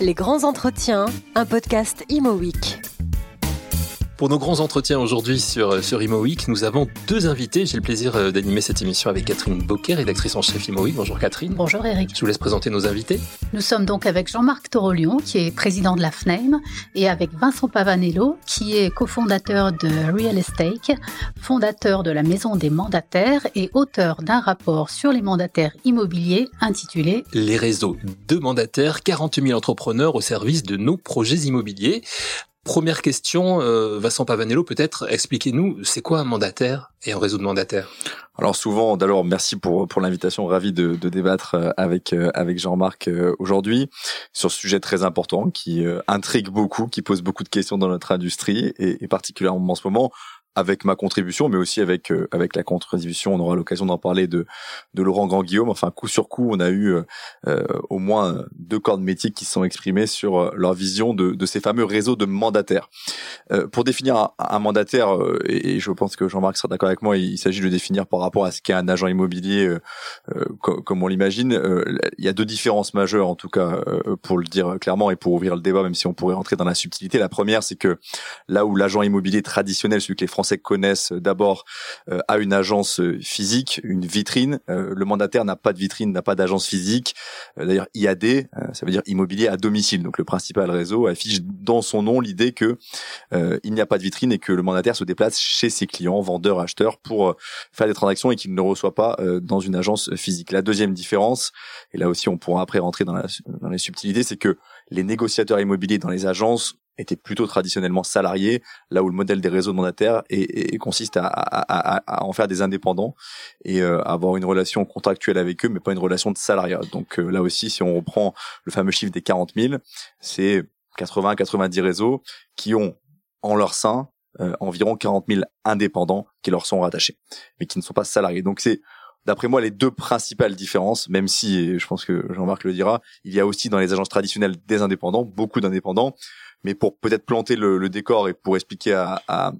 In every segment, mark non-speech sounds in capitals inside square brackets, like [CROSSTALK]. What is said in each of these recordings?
Les grands entretiens, un podcast Imo Week. Pour nos grands entretiens aujourd'hui sur, sur Imo Week, nous avons deux invités. J'ai le plaisir euh, d'animer cette émission avec Catherine Bocquet, rédactrice en chef Imo Week. Bonjour Catherine. Bonjour Eric. Je vous laisse présenter nos invités. Nous sommes donc avec Jean-Marc Torolion, qui est président de la FNAME, et avec Vincent Pavanello, qui est cofondateur de Real Estate, fondateur de la Maison des mandataires et auteur d'un rapport sur les mandataires immobiliers intitulé Les réseaux de mandataires, 40 000 entrepreneurs au service de nos projets immobiliers. Première question, euh, Vincent Pavanello, peut-être expliquez-nous, c'est quoi un mandataire et un réseau de mandataires? Alors souvent, d'abord merci pour pour l'invitation, ravi de, débattre euh, avec euh, avec Jean-Marc aujourd'hui sur ce sujet très important qui intrigue beaucoup, qui pose beaucoup de questions dans notre industrie et particulièrement en ce moment avec ma contribution, mais aussi avec euh, avec la contribution, on aura l'occasion d'en parler de de Laurent Grand Guillaume. Enfin, coup sur coup, on a eu euh, euh au moins deux corps de métier qui se sont exprimés sur euh, leur vision de, de ces fameux réseaux de mandataires. Euh, pour définir un, un mandataire, et, et, je pense que Jean-Marc sera d'accord avec moi, il, s'agit de définir par rapport à ce qu'est un agent immobilier, co comme on l'imagine. il y a deux différences majeures, en tout cas, pour le dire clairement et pour ouvrir le débat, même si on pourrait rentrer dans la subtilité. La première, c'est que là où l'agent immobilier traditionnel, celui que les Français connaissent d'abord euh, à une agence euh, physique, une vitrine. Euh, le mandataire n'a pas de vitrine, n'a pas d'agence physique. D'ailleurs, IAD, ça veut dire immobilier à domicile. Donc le principal réseau affiche dans son nom l'idée que il n'y a pas de vitrine et que le mandataire se déplace chez ses clients, vendeurs, acheteurs, pour faire des transactions et qu'il ne reçoit pas dans une agence physique. La deuxième différence, et là aussi on pourra après rentrer dans, la, dans les subtilités, c'est que les négociateurs immobiliers dans les agences étaient plutôt traditionnellement salariés, là où le modèle des réseaux mandataires est, consiste à, en faire des indépendants et euh, avoir une relation contractuelle avec eux, mais pas une relation de salariat. Donc euh, là aussi, si on reprend le fameux chiffre des 40 000, c'est 80-90 réseaux qui ont en leur sein euh, environ 40 000 indépendants qui leur sont rattachés, mais qui ne sont pas salariés. Donc c'est d'après moi, les deux principales différences, même si, je pense que Jean-Marc le dira, il y a aussi dans les agences traditionnelles des indépendants, beaucoup d'indépendants, mais pour peut-être planter le, le, décor et pour expliquer à, à,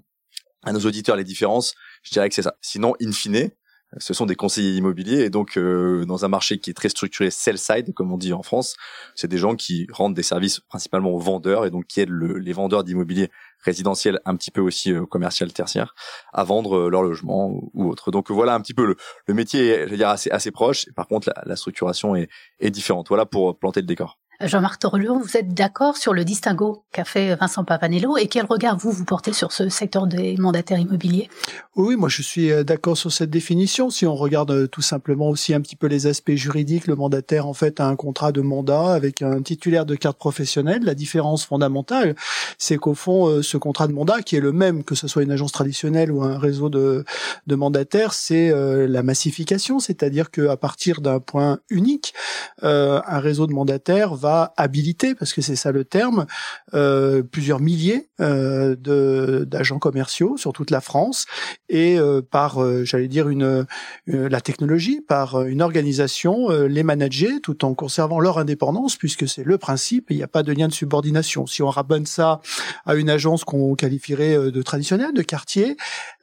à, nos auditeurs les différences, je dirais que c'est ça. Sinon, in fine, ce sont des conseillers immobiliers et donc euh, dans un marché qui est très structuré sell side comme on dit en France, c'est des gens qui rendent des services principalement aux vendeurs et donc qui aident le, les vendeurs d'immobilier résidentiel un petit peu aussi euh, commercial tertiaire à vendre euh, leur logement ou, ou, autre. Donc voilà un petit peu le, le métier, je veux dire assez assez proche. Par contre la, la structuration est, est différente. Voilà pour planter le décor. Jean-Marc Torlion, vous êtes d'accord sur le distinguo qu'a fait Vincent Pavanello et quel regard vous vous portez sur ce secteur des mandataires immobiliers? Oui, moi je suis euh, d'accord sur cette définition. Si on regarde euh, tout simplement aussi un petit peu les aspects juridiques, le mandataire en fait a un contrat de mandat avec un titulaire de carte professionnelle. La différence fondamentale, c'est qu'au fond, euh, ce contrat de mandat, qui est le même que ce soit une agence traditionnelle ou un réseau de, de mandataires, c'est la massification, c'est-à-dire qu'à partir d'un point unique, un réseau de mandataires va habiliter, parce que c'est ça le terme, euh, plusieurs milliers euh, de d'agents commerciaux sur toute la France et euh, par, euh, j'allais dire une euh, la technologie, par une organisation, les manager tout en conservant leur indépendance, puisque c'est le principe. Il n'y a pas de lien de subordination. Si on rabonne ça à une agence qu'on qualifierait de traditionnelle, de quartier,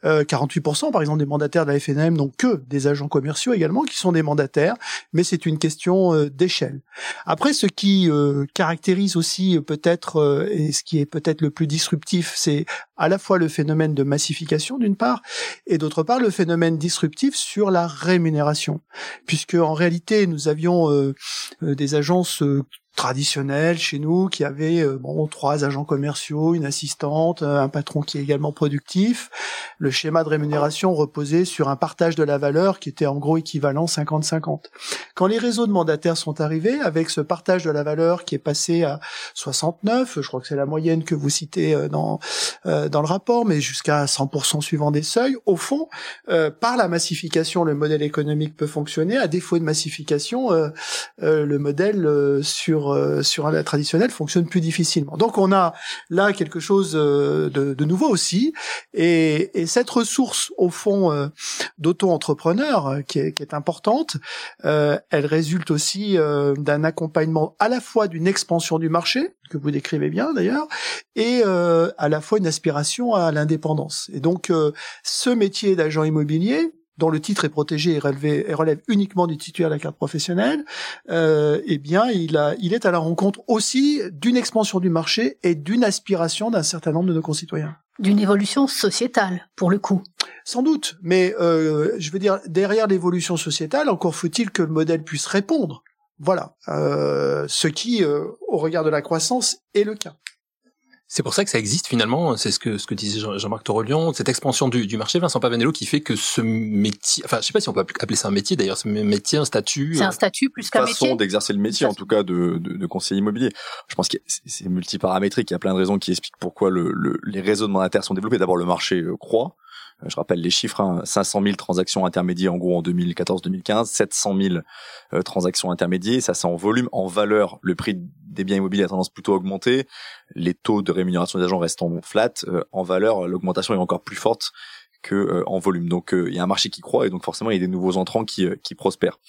48% par exemple des mandataires de la FNM n'ont que des agents commerciaux également qui sont des mandataires, mais c'est une question d'échelle. Après, ce qui euh, caractérise aussi euh, peut-être euh, et ce qui est peut-être le plus disruptif, c'est à la fois le phénomène de massification d'une part et d'autre part le phénomène disruptif sur la rémunération, puisque en réalité nous avions des agences traditionnel chez nous qui avait euh, bon trois agents commerciaux, une assistante, euh, un patron qui est également productif. Le schéma de rémunération reposait sur un partage de la valeur qui était en gros équivalent 50-50. Quand les réseaux de mandataires sont arrivés avec ce partage de la valeur qui est passé à 69, je crois que c'est la moyenne que vous citez euh, dans dans le rapport, mais jusqu'à 100% suivant des seuils, au fond, par la massification, le modèle économique peut fonctionner. À défaut de massification, le modèle sur euh, sur un traditionnel fonctionne plus difficilement. Donc on a là quelque chose euh, de, nouveau aussi, et, cette ressource au fond euh, d'auto-entrepreneur qui est, qui est importante, elle résulte aussi d'un accompagnement à la fois d'une expansion du marché que vous décrivez bien d'ailleurs, et à la fois une aspiration à l'indépendance. Et donc ce métier d'agent immobilier dont le titre est protégé et, relevé, et relève uniquement du titulaire de la carte professionnelle, euh, eh bien, il, a, il est à la rencontre aussi d'une expansion du marché et d'une aspiration d'un certain nombre de nos concitoyens. D'une évolution sociétale, pour le coup. Sans doute, mais euh, je veux dire, derrière l'évolution sociétale, encore faut-il que le modèle puisse répondre. Voilà, euh, ce qui, euh, au regard de la croissance, est le cas. C'est pour ça que ça existe finalement, c'est ce que ce que disait Jean-Marc Torolion, cette expansion du, du, marché, Vincent Pavanello, qui fait que ce métier, enfin je sais pas si on peut appeler ça un métier d'ailleurs, ce métier, un statut. C'est un statut plus qu'un métier. Façon d'exercer le métier, en tout cas de, de, de conseiller immobilier. Je pense que c'est multiparamétrique, il y a plein de raisons qui expliquent pourquoi le, le, les réseaux de mandataires sont développés. D'abord le marché euh, croît, je rappelle les chiffres, hein, 500 000 transactions intermédiaires en gros en 2014-2015, 700 000 transactions intermédiaires, ça c'est en volume, en valeur, le prix des biens immobiliers a tendance plutôt à augmenter, les taux de rémunération des agents restent en flat, euh, en valeur l'augmentation est encore plus forte que euh, en volume. Donc euh, il y a un marché qui croît et donc forcément il y a des nouveaux entrants qui, qui prospèrent.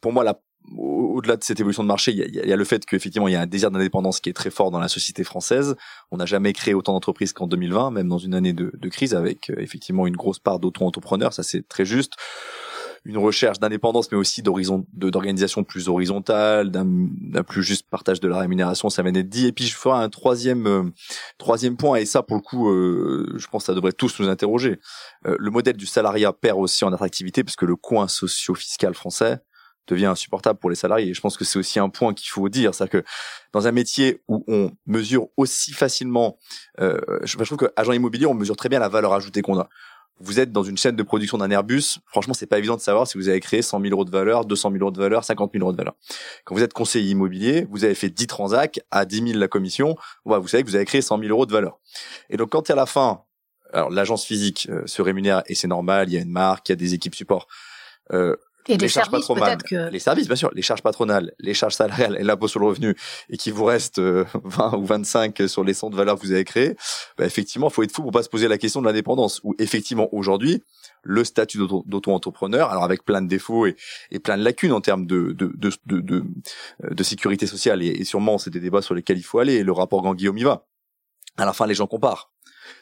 pour moi la au-delà de cette évolution de marché, il y a, y a, le fait qu'effectivement il y a un désir d'indépendance qui est très fort dans la société française. On n'a jamais créé autant d'entreprises qu'en 2020, même dans une année de, de crise, avec euh, effectivement une grosse part d'auto-entrepreneurs. Ça c'est très juste. Une recherche d'indépendance, mais aussi d'horizon, d'organisation plus horizontale, d'un plus juste partage de la rémunération, ça vient d'être dit. Et puis je ferai un troisième euh, troisième point, et ça pour le coup, euh, je pense que ça devrait tous nous interroger. le modèle du salariat perd aussi en attractivité, parce que le coin socio-fiscal français devient insupportable pour les salariés. Et je pense que c'est aussi un point qu'il faut dire, c'est que dans un métier où on mesure aussi facilement, euh, je, trouve que agent immobilier, on mesure très bien la valeur ajoutée qu'on a. Vous êtes dans une chaîne de production d'un Airbus, franchement, c'est pas évident de savoir si vous avez créé 100 000 euros de valeur, 200 000 euros de valeur, 50 000 euros de valeur. Quand vous êtes conseiller immobilier, vous avez fait 10 transacts à 10 000 la commission, vous savez que vous avez créé 100 000 euros de valeur. Et donc, quand à la fin, alors l'agence physique euh, se rémunère et c'est normal, il y a une marque, il y a des équipes support. Euh, et les charges patronales, que... les services, bien sûr, les charges patronales, les charges salariales et l'impôt sur le revenu, et qu'il vous reste 20 euh, [LAUGHS] ou 25 sur les 100 de valeur que vous avez créés, bah effectivement, faut être fou pour pas se poser la question de l'indépendance. Ou effectivement, aujourd'hui, le statut d'auto-entrepreneur, alors avec plein de défauts et, et, plein de lacunes en termes de, de, de, de, de sécurité sociale, et, et sûrement c'est des débats sur lesquels il faut aller, et le rapport Gang-Guillaume y va. À la fin, les gens comparent.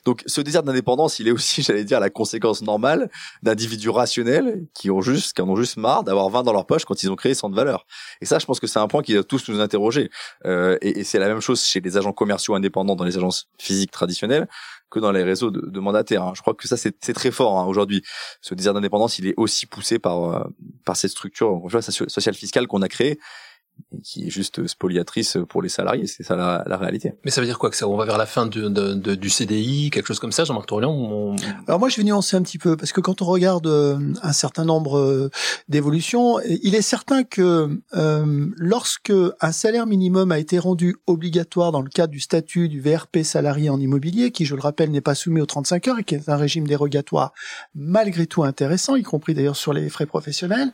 Donc ce désir d'indépendance, il est aussi, [LAUGHS] j'allais dire, la conséquence normale d'individus rationnels qui ont juste, qui en ont juste marre d'avoir 20 dans leur poche quand ils ont créé 100 de valeur. Et ça, je pense que c'est un point qui doit tous nous interroger. Euh, et, c'est la même chose chez les agents commerciaux indépendants dans les agences physiques traditionnelles que dans les réseaux de, de mandataires. Hein. Je crois que ça, c'est très fort hein, aujourd'hui. Ce désir d'indépendance, il est aussi poussé par, euh, par cette structure sociale fiscale qu'on a créée qui est juste spoliatrice pour les salariés. C'est ça la, la, réalité. Mais ça veut dire quoi que ça On va vers la fin de, de, de, du CDI, quelque chose comme ça, Jean-Marc Tourlian on... Alors moi, je vais nuancer un petit peu parce que quand on regarde euh, un certain nombre euh, d'évolutions, il est certain que euh, lorsque un salaire minimum a été rendu obligatoire dans le cadre du statut du VRP salarié en immobilier, qui, je le rappelle, n'est pas soumis aux 35 heures et qui est un régime dérogatoire malgré tout intéressant, y compris d'ailleurs sur les frais professionnels,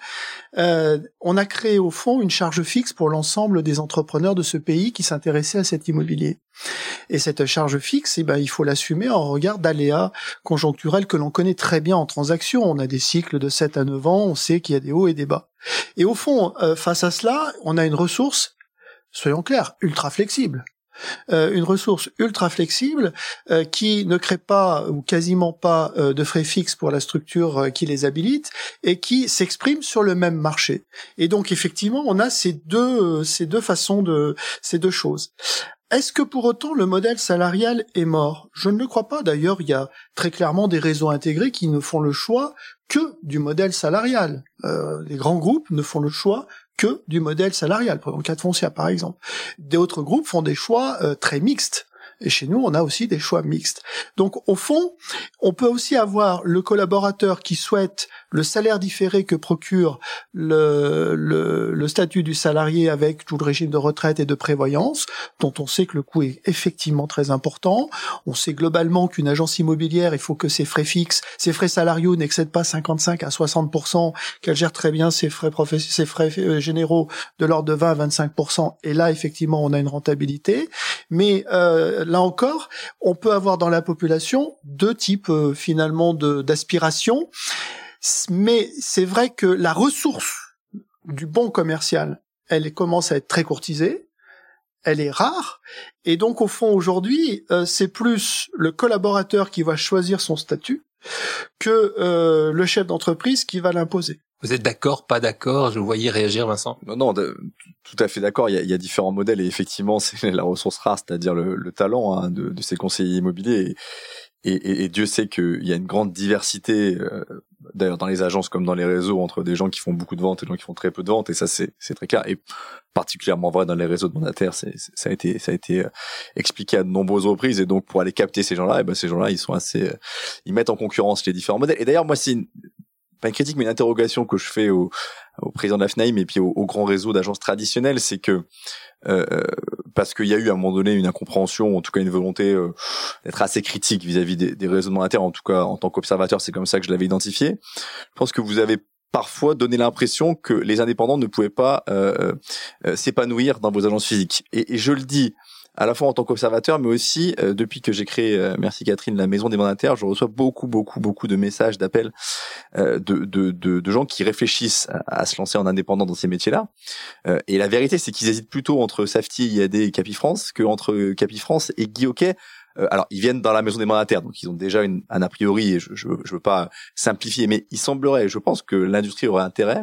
euh, on a créé au fond une charge fixe pour l'ensemble des entrepreneurs de ce pays qui s'intéressaient à cet immobilier. Et cette charge fixe, eh ben, il faut l'assumer en regard d'aléas conjoncturels que l'on connaît très bien en transaction. On a des cycles de 7 à 9 ans, on sait qu'il y a des hauts et des bas. Et au fond, euh, face à cela, on a une ressource, soyons clairs, ultra flexible. Euh, une ressource ultra flexible euh, qui ne crée pas ou quasiment pas euh, de frais fixes pour la structure qui les habilite et qui s'exprime sur le même marché. Et donc effectivement, on a ces deux ces deux façons de ces deux choses. Est-ce que pour autant le modèle salarial est mort? Je ne le crois pas. D'ailleurs, il y a très clairement des réseaux intégrés qui ne font le choix que du modèle salarial. les grands groupes ne font le choix que du modèle salarial, prenons le cas de Foncia par exemple. D'autres groupes font des choix euh, très mixtes. Et chez nous, on a aussi des choix mixtes. Donc, au fond, on peut aussi avoir le collaborateur qui souhaite le salaire différé que procure le, le, le, statut du salarié avec tout le régime de retraite et de prévoyance, dont on sait que le coût est effectivement très important. On sait globalement qu'une agence immobilière, il faut que ses frais fixes, ses frais salariaux n'excèdent pas 55 à 60% qu'elle gère très bien ses frais ses frais euh, généraux de l'ordre de 20 à 25% Et là, effectivement, on a une rentabilité. Mais euh, là encore, on peut avoir dans la population deux types euh, finalement d'aspirations. Mais c'est vrai que la ressource du bon commercial, elle commence à être très courtisée. elle est rare. Et donc, au fond, aujourd'hui, euh, c'est plus le collaborateur qui va choisir son statut que euh, le chef d'entreprise qui va l'imposer. Vous êtes d'accord, pas d'accord? Je vous voyais réagir, Vincent. Non, non, tout à fait d'accord. Il y a, il y a différents modèles et effectivement, [LAUGHS] c'est la ressource rare, c'est-à-dire le, le, talent hein, de, de, ces conseillers immobiliers. Et, et, et Dieu sait qu'il y a une grande diversité, euh, d'ailleurs dans les agences comme dans les réseaux, entre des gens qui font beaucoup de ventes et des gens qui font très peu de ventes. Et ça, c'est très clair. Et particulièrement vrai dans les réseaux de mandataires, ça a été ça a été euh, expliqué à de nombreuses reprises. Et donc pour aller capter ces gens-là, eh ben ces gens-là, ils sont assez, euh, ils mettent en concurrence les différents modèles. Et d'ailleurs, moi, c'est pas une critique, mais une interrogation que je fais au, au président de la FNAIM et puis au, au grand réseau d'agences traditionnelles, c'est que euh, euh, parce qu'il y a eu à un moment donné une incompréhension, en tout cas une volonté euh, d'être assez critique vis-à-vis des, des raisonnements internes. En tout cas, en tant qu'observateur, c'est comme ça que je l'avais identifié. Je pense que vous avez parfois donné l'impression que les indépendants ne pouvaient pas euh, s'épanouir dans vos agences physiques. Et, et, je le dis à la fois en tant qu'observateur, mais aussi euh, depuis que j'ai créé, euh, merci Catherine, la maison des mandataires, je reçois beaucoup, beaucoup, beaucoup de messages, d'appels euh, de, de, de, de, gens qui réfléchissent à, se lancer en indépendant dans ces métiers-là. et la vérité, c'est qu'ils hésitent plutôt entre Safety, IAD et Capifrance que entre Capifrance et Guy alors, ils viennent dans la maison des mandataires, donc ils ont déjà une, un a priori, et je, je veux pas simplifier, mais il semblerait, je pense que l'industrie aurait intérêt,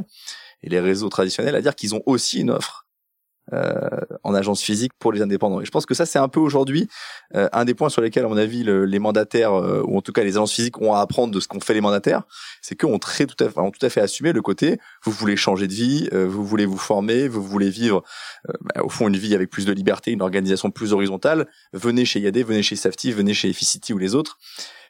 et les réseaux traditionnels, à dire qu'ils ont aussi une offre euh, en agence physique pour les indépendants. Et je pense que ça, c'est un peu aujourd'hui euh, un des points sur lesquels, à mon avis, le, les mandataires, euh, ou en tout cas les agences physiques, ont à apprendre de ce qu'ont fait les mandataires. C'est qu'on très tout à fait, tout à fait assumé le côté, vous voulez changer de vie, vous voulez vous former, vous voulez vivre, bah, au fond, une vie avec plus de liberté, une organisation plus horizontale. Venez chez IAD, venez chez Safety, venez chez Efficity ou les autres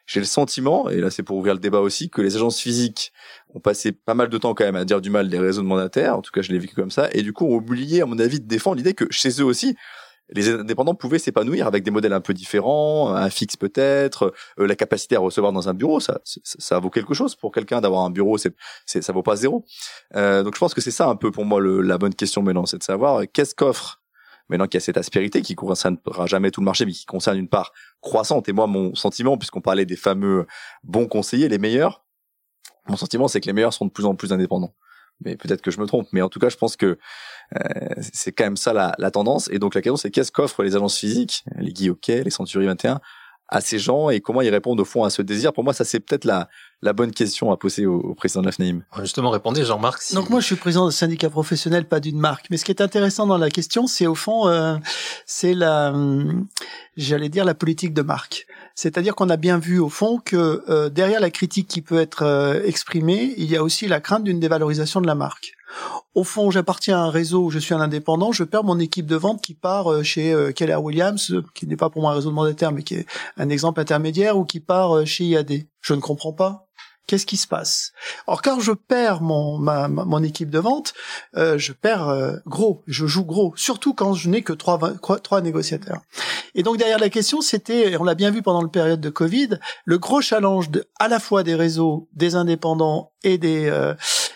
j'ai le sentiment, et là c'est pour ouvrir le débat aussi, que les agences physiques ont passé pas mal de temps quand même à dire du mal des réseaux de mandataires, en tout cas je l'ai vécu comme ça, et du coup ont oublié à mon avis de défendre l'idée que chez eux aussi, les indépendants pouvaient s'épanouir avec des modèles un peu différents, un fixe peut-être, euh, la capacité à recevoir dans un bureau, ça, ça, vaut quelque chose pour quelqu'un d'avoir un bureau, c'est, c'est, ça vaut pas zéro. Euh, donc je pense que c'est ça un peu pour moi le, la bonne question maintenant, c'est de savoir qu'est-ce qu'offre maintenant qu'il y a cette aspérité qui concernera jamais tout le marché, mais qui concerne une part croissante. Et moi, mon sentiment, puisqu'on parlait des fameux bons conseillers, les meilleurs, mon sentiment, c'est que les meilleurs sont de plus en plus indépendants. Mais peut-être que je me trompe. Mais en tout cas, je pense que euh, c'est quand même ça la, la, tendance. Et donc la question, c'est qu'est-ce qu'offrent les agences physiques, les Guy les Century 21, à ces gens et comment ils répondent au fond à ce désir? Pour moi, ça c'est peut-être la, la bonne question à poser au, président de la FNAIM. Justement, répondez Jean-Marc. Donc moi, je suis président d'un syndicat professionnel, pas d'une marque. Mais ce qui est intéressant dans la question, c'est au fond, euh, c'est la, hum, j'allais dire la politique de marque. C'est-à-dire qu'on a bien vu au fond que euh, derrière la critique qui peut être euh, exprimée, il y a aussi la crainte d'une dévalorisation de la marque. Au fond, j'appartiens à un réseau où je suis un indépendant, je perds mon équipe de vente qui part euh, chez euh, Keller Williams, euh, qui n'est pas pour moi un réseau de mandataires, mais qui est un exemple intermédiaire, ou qui part chez IAD. Je ne comprends pas. Qu'est-ce qui se passe? Or, quand je perds mon ma, mon équipe de vente, je perds gros, je joue gros, surtout quand je n'ai que trois, trois négociateurs. Et donc derrière la question, c'était, on l'a bien vu pendant le période de Covid, le gros challenge de, à la fois des réseaux, des indépendants et des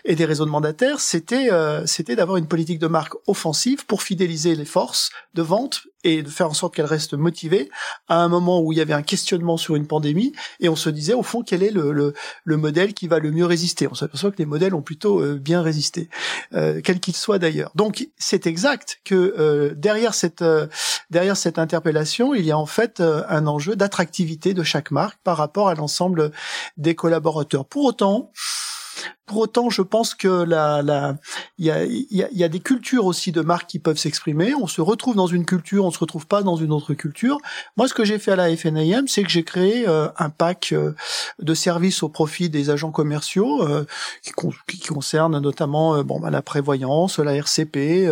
et des réseaux de mandataires, c'était euh, c'était d'avoir une politique de marque offensive pour fidéliser les forces de vente et de faire en sorte qu'elles restent motivées à un moment où il y avait un questionnement sur une pandémie et on se disait au fond quel est le, le, le modèle qui va le mieux résister? On s'aperçoit que les modèles ont plutôt euh, bien résisté, euh, quel qu'il soit d'ailleurs. Donc c'est exact que euh, derrière cette derrière cette interpellation, il y a en fait un enjeu d'attractivité de chaque marque par rapport à l'ensemble des collaborateurs. Pour autant, pour autant, je pense que la, la, il y a, y, y a des cultures aussi de marques qui peuvent s'exprimer. On se retrouve dans une culture, on se retrouve pas dans une autre culture. Moi, ce que j'ai fait à la FNIM, c'est que j'ai créé euh, un pack euh, de services au profit des agents commerciaux euh, qui, qui concernent notamment bon, bah, la prévoyance, la RCP,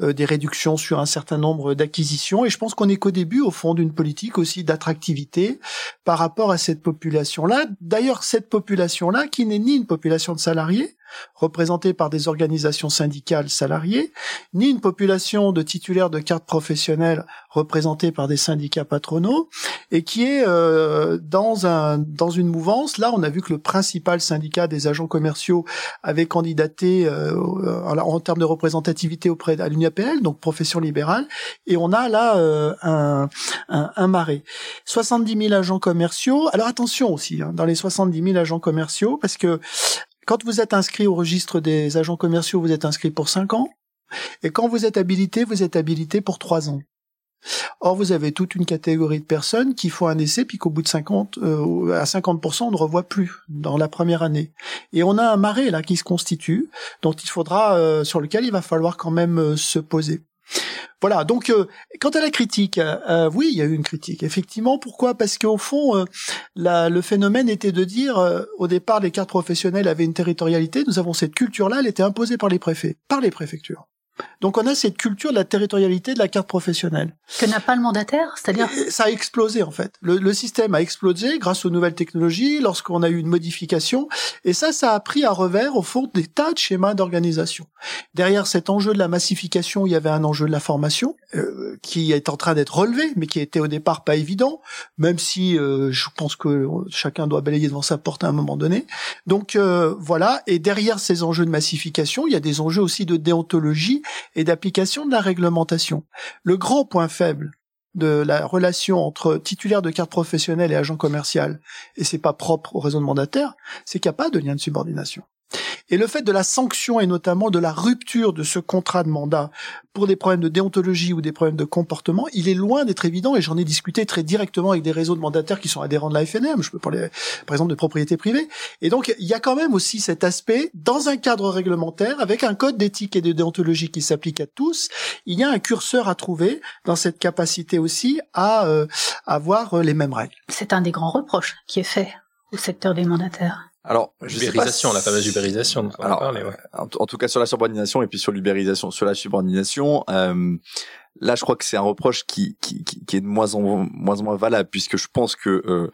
des réductions sur un certain nombre d'acquisitions. Et je pense qu'on est qu'au début, au fond, d'une politique aussi d'attractivité par rapport à cette population-là. D'ailleurs, cette population-là, qui n'est ni une population de salariés, représentée par des organisations syndicales salariées, ni une population de titulaires de cartes professionnelles représentée par des syndicats patronaux, et qui est euh, dans un dans une mouvance. Là, on a vu que le principal syndicat des agents commerciaux avait candidaté euh, en termes de représentativité auprès de l'UNIAPL, donc profession libérale, et on a là euh, un, un, un marais. 70 000 agents commerciaux. Alors attention aussi hein, dans les 70 000 agents commerciaux, parce que quand vous êtes inscrit au registre des agents commerciaux, vous êtes inscrit pour 5 ans. Et quand vous êtes habilité, vous êtes habilité pour 3 ans. Or, vous avez toute une catégorie de personnes qui font un essai puis qu'au bout de 50 euh, à 50 on ne revoit plus dans la première année. Et on a un marais là qui se constitue dont il faudra euh, sur lequel il va falloir quand même euh, se poser. Voilà. Donc, euh, quant à la critique, euh, oui, il y a eu une critique. Effectivement. Pourquoi? Parce qu'au fond, euh, le phénomène était de dire, au départ, les cartes professionnelles avaient une territorialité. Nous avons cette culture-là. Elle était imposée par les préfets, par les préfectures. Donc on a cette culture de la territorialité de la carte professionnelle. Que n'a pas le mandataire, c'est-à-dire Ça a explosé en fait. Le, système a explosé grâce aux nouvelles technologies, lorsqu'on a eu une modification, et ça, ça a pris à revers au fond des tas de schémas d'organisation. Derrière cet enjeu de la massification, il y avait un enjeu de la formation euh, qui est en train d'être relevé, mais qui était au départ pas évident, même si euh, je pense que chacun doit balayer devant sa porte à un moment donné. Donc euh, voilà, et derrière ces enjeux de massification, il y a des enjeux aussi de déontologie et d'application de la réglementation. Le grand point faible de la relation entre titulaire de carte professionnelle et agent commercial, et c'est pas propre au réseau de mandataires, c'est qu'il n'y a pas de lien de subordination. Et le fait de la sanction et notamment de la rupture de ce contrat de mandat pour des problèmes de déontologie ou des problèmes de comportement, il est loin d'être évident et j'en ai discuté très directement avec des réseaux de mandataires qui sont adhérents de la FNM. Je peux parler par exemple de propriété privée. Et donc il y a quand même aussi cet aspect dans un cadre réglementaire avec un code d'éthique et de déontologie qui s'applique à tous. Il y a un curseur à trouver dans cette capacité aussi à euh, avoir les mêmes règles. C'est un des grands reproches qui est fait au secteur des mandataires. Alors, ubérisation, la fameuse ubérisation. Alors, en, tout cas sur la subordination et puis sur l'ubérisation, sur la subordination, euh, là, je crois que c'est un reproche qui, qui, qui, est de moins en moins en moins valable puisque je pense que euh,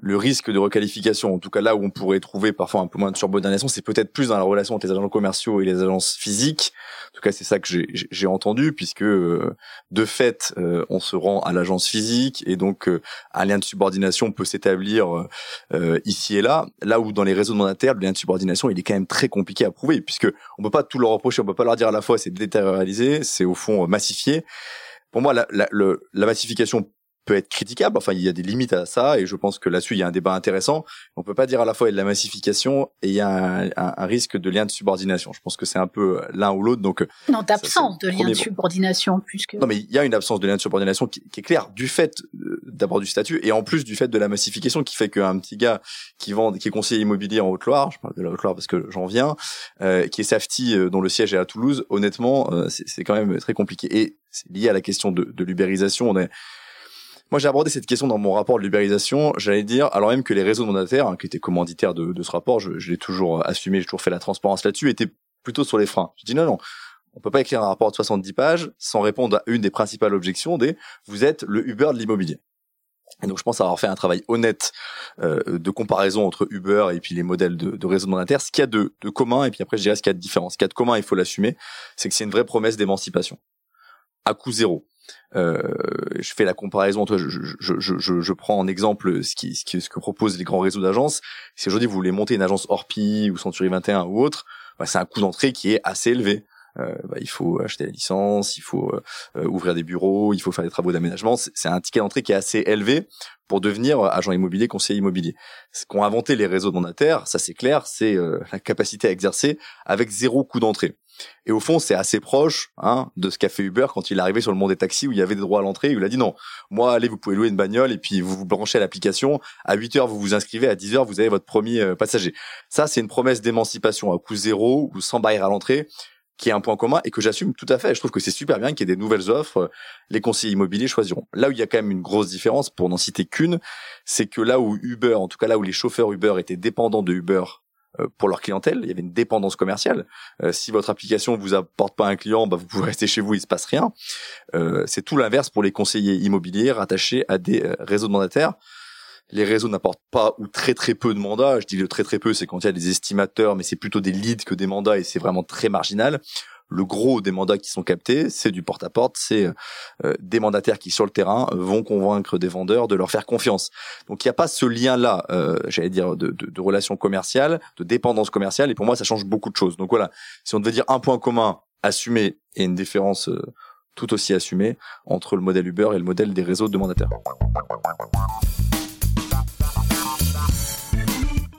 le risque de requalification, en tout cas là où on pourrait trouver parfois un peu moins de subordination, c'est peut-être plus dans la relation entre les agents commerciaux et les agences physiques. En tout cas, c'est ça que j'ai entendu, puisque euh, de fait, euh, on se rend à l'agence physique et donc euh, un lien de subordination peut s'établir ici et là. Là où dans les réseaux mandataires, le lien de subordination, il est quand même très compliqué à prouver, puisque on peut pas tout leur reprocher, on peut pas leur dire à la fois c'est détérialisé, c'est au fond massifié. Pour moi, la, la, la massification peut être critiquable. Enfin, il y a des limites à ça, et je pense que là-dessus, il y a un débat intéressant. On peut pas dire à la fois il y a de la massification et il y a un, un, risque de lien de subordination. Je pense que c'est un peu l'un ou l'autre. Donc, non, d'absence de lien de subordination, puisque. Non, mais il y a une absence de lien de subordination qui, qui est claire du fait euh, d'abord du statut et en plus du fait de la massification qui fait qu'un petit gars qui vend, qui est conseiller immobilier en Haute-Loire, je parle de la Haute-Loire parce que j'en viens, euh, qui est Safety euh, dont le siège est à Toulouse, honnêtement, euh, c'est quand même très compliqué. Et c'est lié à la question de, de l'ubérisation. On est moi, j'ai abordé cette question dans mon rapport de l'ubérisation. J'allais dire, alors même que les réseaux mandataires, hein, qui étaient commanditaires de, ce rapport, je, l'ai toujours assumé, j'ai toujours fait la transparence là-dessus, étaient plutôt sur les freins. Je dis non, non, on peut pas écrire un rapport de 70 pages sans répondre à une des principales objections des vous êtes le Uber de l'immobilier. Et donc je pense avoir fait un travail honnête euh, de comparaison entre Uber et puis les modèles de, de réseau. Ce qu'il y a de, de, commun, et puis après je dirais ce qu'il y a de différent. Ce qu'il y a de commun, il faut l'assumer, c'est que c'est une vraie promesse d'émancipation. À coût zéro. Euh, je fais la comparaison entre, je, je, je, je, prends en exemple ce qui, ce qui, ce que proposent les grands réseaux d'agences. Si aujourd'hui vous voulez monter une agence Orpi ou Century 21 ou autre, bah, c'est un coût d'entrée qui est assez élevé. Euh, bah, il faut acheter la licence, il faut euh, ouvrir des bureaux, il faut faire des travaux d'aménagement. C'est un ticket d'entrée qui est assez élevé pour devenir agent immobilier, conseiller immobilier. Ce qu'ont inventé les réseaux mandataires, ça c'est clair, c'est la capacité à exercer avec zéro coût d'entrée. Et au fond, c'est assez proche hein, de ce qu'a fait Uber quand il est arrivé sur le monde des taxis où il y avait des droits à l'entrée. Il a dit non, moi, allez, vous pouvez louer une bagnole et puis vous vous branchez à l'application. À 8 heures, vous vous inscrivez. À 10 heures, vous avez votre premier euh, passager. Ça, c'est une promesse d'émancipation à coût zéro ou sans barrière à l'entrée qui est un point commun et que j'assume tout à fait. Je trouve que c'est super bien qu'il y ait des nouvelles offres. Les conseillers immobiliers choisiront. Là où il y a quand même une grosse différence, pour n'en citer qu'une, c'est que là où Uber, en tout cas là où les chauffeurs Uber étaient dépendants de Uber euh, pour leur clientèle. Il y avait une dépendance commerciale. Euh, si votre application vous apporte pas un client, bah, vous pouvez [LAUGHS] rester chez vous, il se passe rien. Euh, c'est tout l'inverse pour les conseillers immobiliers rattachés à des réseaux de mandataires. Les réseaux n'apportent pas ou très très peu de mandats. Je dis le très très peu, c'est quand il y a des estimateurs, mais c'est plutôt des leads que des mandats et c'est vraiment très marginal le gros des mandats qui sont captés, c'est du porte-à-porte, c'est euh, des mandataires qui sur le terrain vont convaincre des vendeurs de leur faire confiance. Donc il n'y a pas ce lien-là, euh, j'allais dire, de, de, de relation commerciale, de dépendance commerciale, et pour moi ça change beaucoup de choses. Donc voilà, si on devait dire un point commun assumé et une différence euh, tout aussi assumée entre le modèle Uber et le modèle des réseaux de mandataires.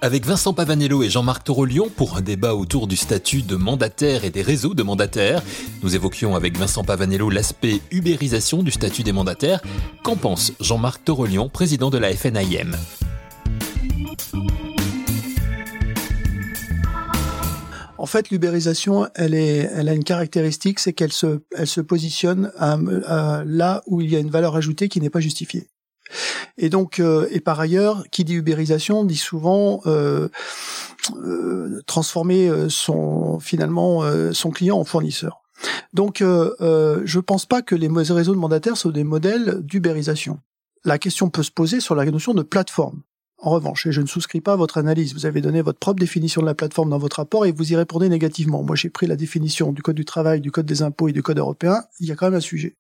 Avec Vincent Pavanello et Jean-Marc Torolion pour un débat autour du statut de mandataire et des réseaux de mandataires. Nous évoquions avec Vincent Pavanello l'aspect ubérisation du statut des mandataires. Qu'en pense Jean-Marc Torolion, président de la FNIM En fait, l'ubérisation, elle a une caractéristique, c'est qu'elle se, elle se positionne là où il y a une valeur ajoutée qui n'est pas justifiée. Et donc, euh, et par ailleurs, qui dit ubérisation dit souvent euh, euh, transformer son finalement son client en fournisseur. Donc, euh, je pense pas que les réseaux de mandataires soient des modèles d'ubérisation. La question peut se poser sur la notion de plateforme. En revanche, et je ne souscris pas à votre analyse, vous avez donné votre propre définition de la plateforme dans votre rapport et vous y répondez négativement. Moi, j'ai pris la définition du Code du travail, du Code des impôts et du Code européen. Il y a quand même un sujet.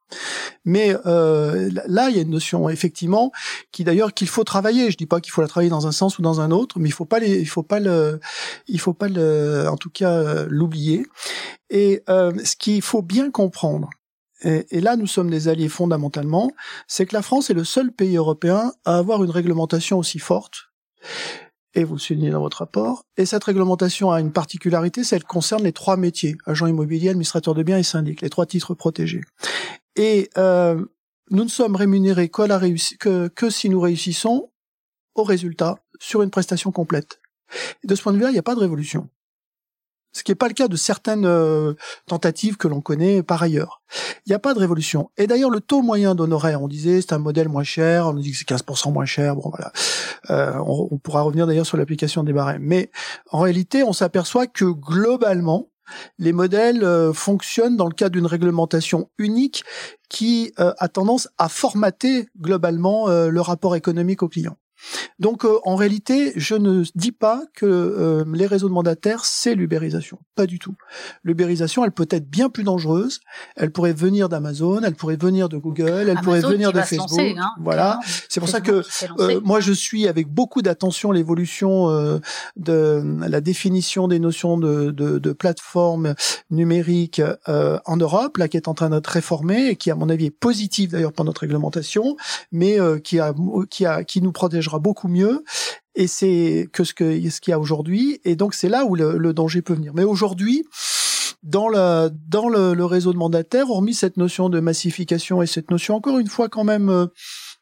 Mais euh, là, il y a une notion effectivement qui d'ailleurs qu'il faut travailler. Je dis pas qu'il faut la travailler dans un sens ou dans un autre, mais il faut pas les, il faut pas le, il faut pas le, en tout cas l'oublier. Et euh, ce qu'il faut bien comprendre, et, là nous sommes des alliés fondamentalement, c'est que la France est le seul pays européen à avoir une réglementation aussi forte. Et vous le soulignez dans votre rapport. Et cette réglementation a une particularité, c'est qu'elle concerne les trois métiers agent immobilier, administrateur de biens et syndic, les trois titres protégés. Et euh, nous ne sommes rémunérés que, que si nous réussissons au résultat sur une prestation complète. Et de ce point de vue-là, il n'y a pas de révolution ce qui n'est pas le cas de certaines euh, tentatives que l'on connaît par ailleurs. Il n'y a pas de révolution. Et d'ailleurs, le taux moyen d'honoraires, on disait c'est un modèle moins cher, on dit que c'est 15% moins cher, bon voilà. Euh, on, on, pourra revenir d'ailleurs sur l'application des barèmes. Mais en réalité, on s'aperçoit que globalement, les modèles euh, fonctionnent dans le cadre d'une réglementation unique qui a tendance à formater globalement le rapport économique au client. Donc euh, en réalité, je ne dis pas que euh, les réseaux de mandataires, c'est l'ubérisation. Pas du tout. L'ubérisation, elle peut être bien plus dangereuse. Elle pourrait venir d'Amazon, elle pourrait venir de Google, elle pourrait venir de Facebook. Hein, voilà. C'est pour ça que euh, moi, je suis avec beaucoup d'attention l'évolution de la définition des notions de, de, de plateforme numérique en Europe, là qui est en train d'être réformée et qui, à mon avis, est positive d'ailleurs pour notre réglementation, mais qui a qui a qui nous protégera beaucoup mieux et c'est que ce ce qu'il y a aujourd'hui et donc c'est là où le, danger peut venir. Mais aujourd'hui, dans le dans le, réseau de mandataires, hormis cette notion de massification et cette notion encore une fois quand même euh,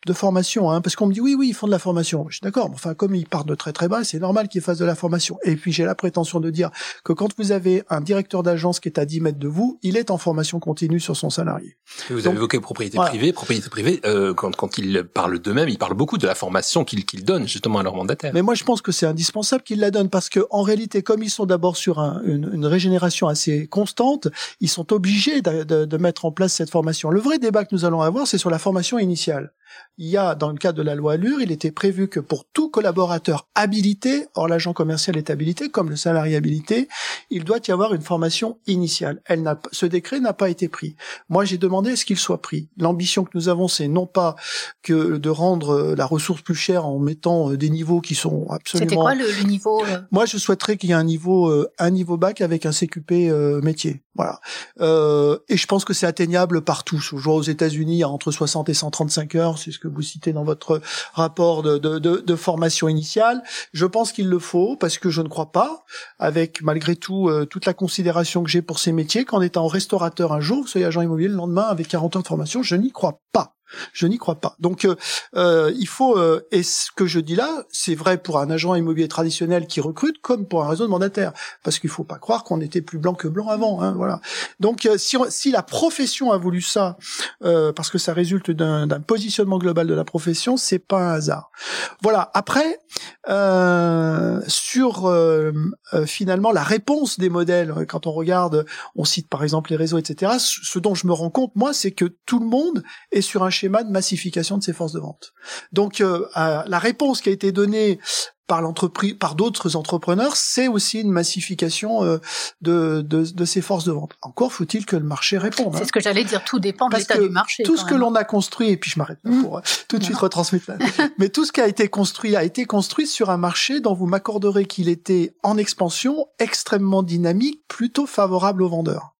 de formation, hein, parce qu'on me dit oui, oui, ils font de la formation. Je suis d'accord, mais enfin, comme ils partent de très très bas, c'est normal qu'ils fassent de la formation. Et puis j'ai la prétention de dire que quand vous avez un directeur d'agence qui est à 10 mètres de vous, il est en formation continue sur son salarié. vous avez évoqué propriété privée, propriété privée. Euh, quand, quand ils parlent d'eux-mêmes, ils parlent beaucoup de la formation qu'ils qu'ils donnent justement à leurs mandataires. Mais moi, je pense que c'est indispensable qu'ils la donnent parce que en réalité, comme ils sont d'abord sur un, une, une, régénération assez constante, ils sont obligés de, de, de mettre en place cette formation. Le vrai débat que nous allons avoir, c'est sur la formation initiale il y a, dans le cadre de la loi Allure, il était prévu que pour tout collaborateur habilité, or l'agent commercial est habilité, comme le salarié habilité, il doit y avoir une formation initiale. Elle n'a, ce décret n'a pas été pris. Moi, j'ai demandé à ce qu'il soit pris. L'ambition que nous avons, c'est non pas que de rendre euh, la ressource plus chère en mettant euh, des niveaux qui sont absolument. C'était quoi le, niveau euh Moi, je souhaiterais qu'il y ait un niveau, un niveau bac avec un CQP métier. Voilà. Euh, et je pense que c'est atteignable partout. Je vois aux États-Unis, il y a entre 60 et 135 heures, c'est ce que vous citez dans votre rapport de, formation initiale. Je pense qu'il le faut parce que je ne crois pas, avec malgré tout euh, toute la considération que j'ai pour ces métiers, qu'en étant restaurateur un jour, vous soyez agent immobilier le lendemain avec 40 ans de formation, je n'y crois pas. Je n'y crois pas. Donc, euh, euh, il faut. Euh, et ce que je dis là, c'est vrai pour un agent immobilier traditionnel qui recrute, comme pour un réseau de mandataires, parce qu'il faut pas croire qu'on était plus blanc que blanc avant. Hein, voilà. Donc, si, si la profession a voulu ça, parce que ça résulte d'un positionnement global de la profession, c'est pas un hasard. Voilà. Après, sur finalement la réponse des modèles, quand on regarde, on cite par exemple les réseaux, etc. Ce dont je me rends compte, moi, c'est que tout le monde est sur un schéma de massification de ces forces de vente. Donc euh, la réponse qui a été donnée par l'entreprise, par d'autres entrepreneurs, c'est aussi une massification euh, de, de, de, ces forces de vente. Encore faut-il que le marché réponde. C'est hein. ce que j'allais dire, tout dépend de l'état du marché. Tout ce que l'on a construit, et puis je m'arrête mmh. pour euh, tout de suite retransmettre là. Mais tout ce qui a été construit a été construit sur un marché dont vous m'accorderez qu'il était en expansion, extrêmement dynamique, plutôt favorable aux vendeurs.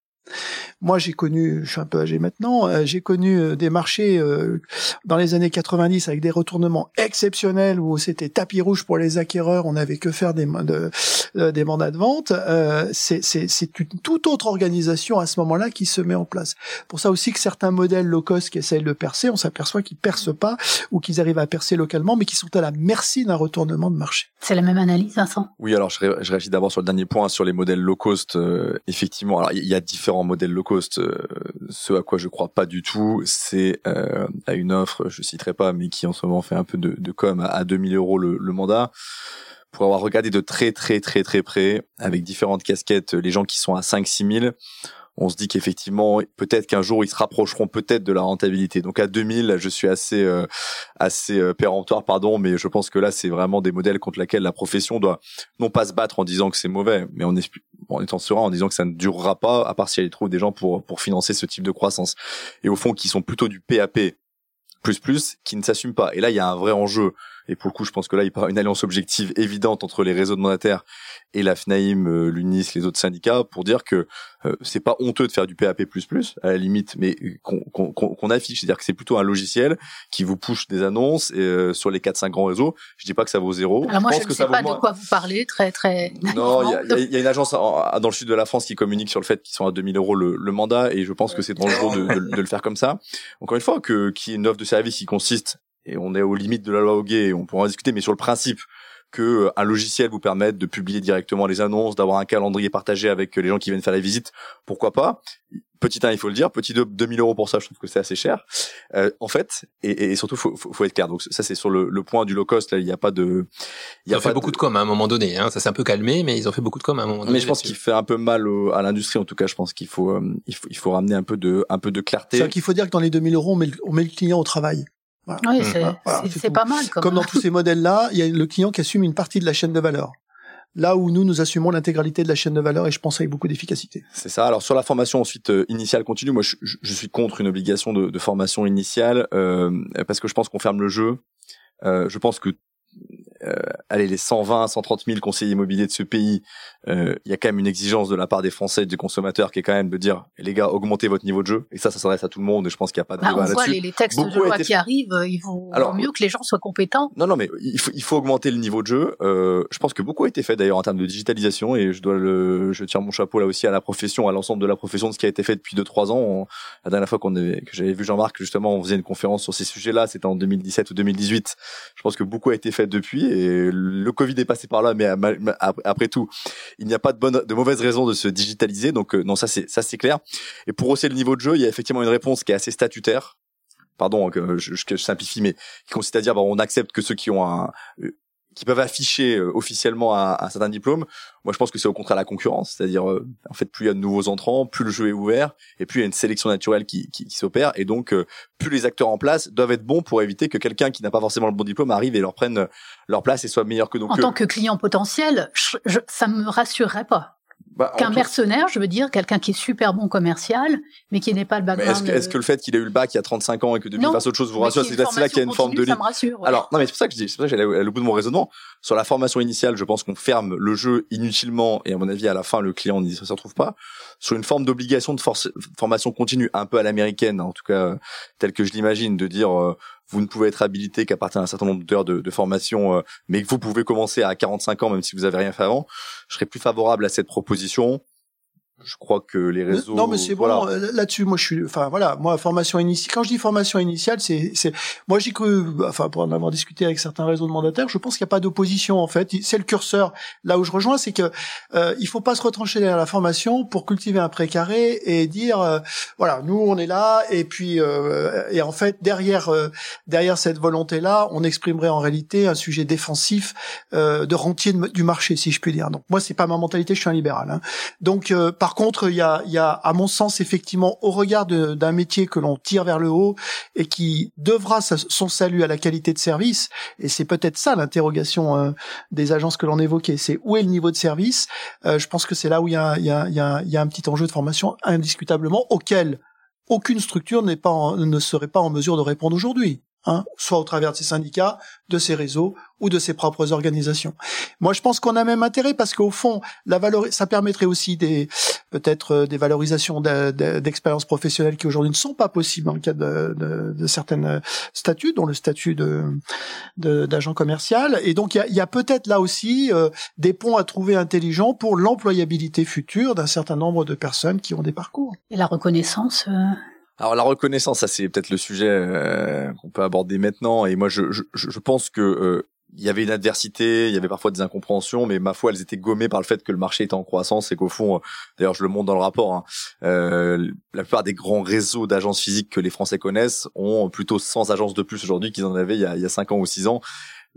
Moi j'ai connu, je suis un peu âgé maintenant, euh, j'ai connu euh, des marchés euh, dans les années 90 avec des retournements exceptionnels où c'était tapis rouge pour les acquéreurs, on n'avait que faire des, de, des mandats de vente. c'est une toute autre organisation à ce moment-là qui se met en place. Pour ça aussi que certains modèles low cost qui essayent de percer, on s'aperçoit qu'ils percent pas ou qu'ils arrivent à percer localement, mais qui sont à la merci d'un retournement de marché. C'est la même analyse, Vincent? Oui, alors je, je réagis d'abord sur le dernier point sur les modèles low cost. effectivement, alors il y a différents modèles low cost. Euh, ce à quoi je crois pas du tout, c'est euh, à une offre, je citerai pas, mais qui en ce moment fait un peu de, de com à, 2000 euros le, le mandat pour avoir regardé de très très très très près avec différentes casquettes les gens qui sont à 5 6 000 on se dit qu'effectivement, peut-être qu'un jour, ils se rapprocheront peut-être de la rentabilité. Donc à 2000, je suis assez euh, assez euh, péremptoire, pardon, mais je pense que là, c'est vraiment des modèles contre lesquels la profession doit non pas se battre en disant que c'est mauvais, mais en, en étant serein, en disant que ça ne durera pas, à part si elle trouve des gens pour pour financer ce type de croissance. Et au fond, qui sont plutôt du PAP plus plus, qui ne s'assument pas. Et là, il y a un vrai enjeu et pour le coup, je pense que là, il y a une alliance objective évidente entre les réseaux de mandataires et la FNAIM, euh, l'UNIS, les autres syndicats, pour dire que euh, c'est pas honteux de faire du PAP++, à la limite, mais qu'on affiche, c'est-à-dire que c'est plutôt un logiciel qui vous push des annonces euh, sur les 4-5 grands réseaux. Je dis pas que ça vaut zéro. Alors moi, je, pense ne sais pas de quoi vous parlez, très très. Non, il y, a, une agence dans le sud de la France qui communique sur le fait qu'ils sont à 2000 euros le, le, mandat, et je pense que c'est dangereux de, de, de, le faire comme ça. Encore une fois, que qui est une offre de service qui consiste et on est aux limites de la loi Hoguet, on pourra en discuter, mais sur le principe que euh, un logiciel vous permette de publier directement les annonces, d'avoir un calendrier partagé avec euh, les gens qui viennent faire les visites, pourquoi pas? Petit 1, il faut le dire. Petit 2, 2000 euros pour ça, je trouve que c'est assez cher. Euh, en fait, et, et surtout, faut, faut, faut, être clair. Donc ça, c'est sur le, le, point du low cost. Là, il n'y a pas de. Il y a ils ont fait beaucoup de com à un moment donné. Hein. Ça s'est un peu calmé, mais ils ont fait beaucoup de com à un moment donné. Mais je pense qu'il fait un peu mal à l'industrie. En tout cas, je pense qu'il faut, il faut, il faut ramener un peu de, un peu de clarté. C'est qu'il faut dire que dans les 2000 euros, on met, on met le client au travail. Oui, c'est pas mal. Comme, dans tous ces modèles-là, il y a le client qui assume une partie de la chaîne de valeur. Là où nous, nous assumons l'intégralité de la chaîne de valeur et je pense avec beaucoup d'efficacité. C'est ça. Alors sur la formation ensuite euh, initiale continue, moi je, je, suis contre une obligation de, de formation initiale euh, parce que je pense qu'on ferme le jeu. Euh, je pense que euh, allez, les 120, 130 000 conseillers immobiliers de ce pays, euh, il y a quand même une exigence de la part des Français et des consommateurs qui est quand même de dire, les gars, augmentez votre niveau de jeu. Et ça, ça s'adresse à tout le monde. Et je pense qu'il n'y a pas de bah, débat là-dessus. On voit les, les textes de loi qui arrivent, il vaut Alors, mieux que les gens soient compétents. Non, non, mais il faut, il faut augmenter le niveau de jeu. Euh, je pense que beaucoup a été fait d'ailleurs en termes de digitalisation et je dois le, je tire mon chapeau là aussi à la profession, à l'ensemble de la profession de ce qui a été fait depuis 2-3 ans. la dernière fois qu'on avait, que j'avais vu Jean-Marc, justement, on faisait une conférence sur ces sujets-là. C'était en 2017 ou 2018. Je pense que beaucoup a été fait depuis et le Covid est passé par là, mais après tout, il n'y a pas de bonne, de mauvaise raison de se digitaliser. Donc euh, non, ça c'est ça c'est clair. Et pour hausser le niveau de jeu, il y a effectivement une réponse qui est assez statutaire. Pardon, que je, je, simplifie, mais qui consiste à dire bon, on accepte que ceux qui ont un qui peuvent afficher euh, officiellement un, un, certain diplôme. Moi, je pense que c'est au contraire la concurrence, c'est-à-dire euh, en fait plus il y a de nouveaux entrants, plus le jeu est ouvert, et plus il y a une sélection naturelle qui, qui, qui s'opère, et donc euh, plus les acteurs en place doivent être bons pour éviter que quelqu'un qui n'a pas forcément le bon diplôme arrive et leur prenne leur place et soit meilleur que nous. En tant que client potentiel, je, ça me rassurerait pas. Bah, Qu'un mercenaire, je veux dire, quelqu'un qui est super bon commercial, mais qui n'est pas le background. Est-ce que, le fait qu'il ait eu le bac il y a 35 ans et que depuis il fasse autre chose vous rassure C'est là qu'il y a une forme de Ça me rassure, Alors, non, mais c'est pour ça que je dis, c'est pour ça que j'allais au bout de mon raisonnement. Sur la formation initiale, je pense qu'on ferme le jeu inutilement et à mon avis, à la fin, le client ne se retrouve pas. Sur une forme d'obligation de formation continue, un peu à l'américaine, en tout cas, telle que je l'imagine, de dire, euh, vous ne pouvez être habilité qu'à partir d'un certain nombre d'heures de, formation, euh, mais que vous pouvez commencer à 45 ans même si vous avez rien fait avant. Je serais plus favorable à cette proposition je crois que les réseaux. Non, mais c'est bon. Euh, là-dessus, moi, je suis. Enfin, voilà. Moi, formation initiale. Quand je dis formation initiale, c'est, c'est. Moi, j'ai cru. Enfin, pour en avoir discuté avec certains réseaux de mandataires, je pense qu'il n'y a pas d'opposition en fait. C'est le curseur. Là où je rejoins, c'est que euh, il faut pas se retrancher derrière la formation pour cultiver un précaré et dire, euh, voilà, nous, on est là, et puis, euh, et en fait, derrière, derrière cette volonté-là, on exprimerait en réalité un sujet défensif de rentier du marché, si je puis dire. Donc, moi, c'est pas ma mentalité. Je suis un libéral. Hein. Donc, par par contre, il y a, y a, à mon sens, effectivement, au regard d'un métier que l'on tire vers le haut et qui devra son salut à la qualité de service, et c'est peut-être ça l'interrogation euh, des agences que l'on évoquait, c'est où est le niveau de service. Euh, je pense que c'est là où il y a, y, a, y, a, un petit enjeu de formation indiscutablement auquel aucune structure pas ne serait pas en mesure de répondre aujourd'hui. Hein, soit au travers de ses syndicats, de ses réseaux ou de ses propres organisations. Moi, je pense qu'on a même intérêt parce qu'au fond, la ça permettrait aussi des peut-être euh, des valorisations d'expériences professionnelles qui aujourd'hui ne sont pas possibles dans le cadre de, de, de certaines statuts, dont le statut de d'agent commercial. Et donc, il y a, a peut-être là aussi euh, des ponts à trouver intelligents pour l'employabilité future d'un certain nombre de personnes qui ont des parcours. Et la reconnaissance. Euh, alors la reconnaissance, ça c'est peut-être le sujet euh, qu'on peut aborder maintenant. Et moi, je, je, je pense que euh, il y avait une adversité, il y avait parfois des incompréhensions, mais ma foi, elles étaient gommées par le fait que le marché était en croissance et qu'au fond, euh, d'ailleurs, je le montre dans le rapport, hein, euh, la plupart des grands réseaux d'agences physiques que les Français connaissent ont plutôt 100 agences de plus aujourd'hui qu'ils en avaient il y, a, il y a 5 ans ou 6 ans.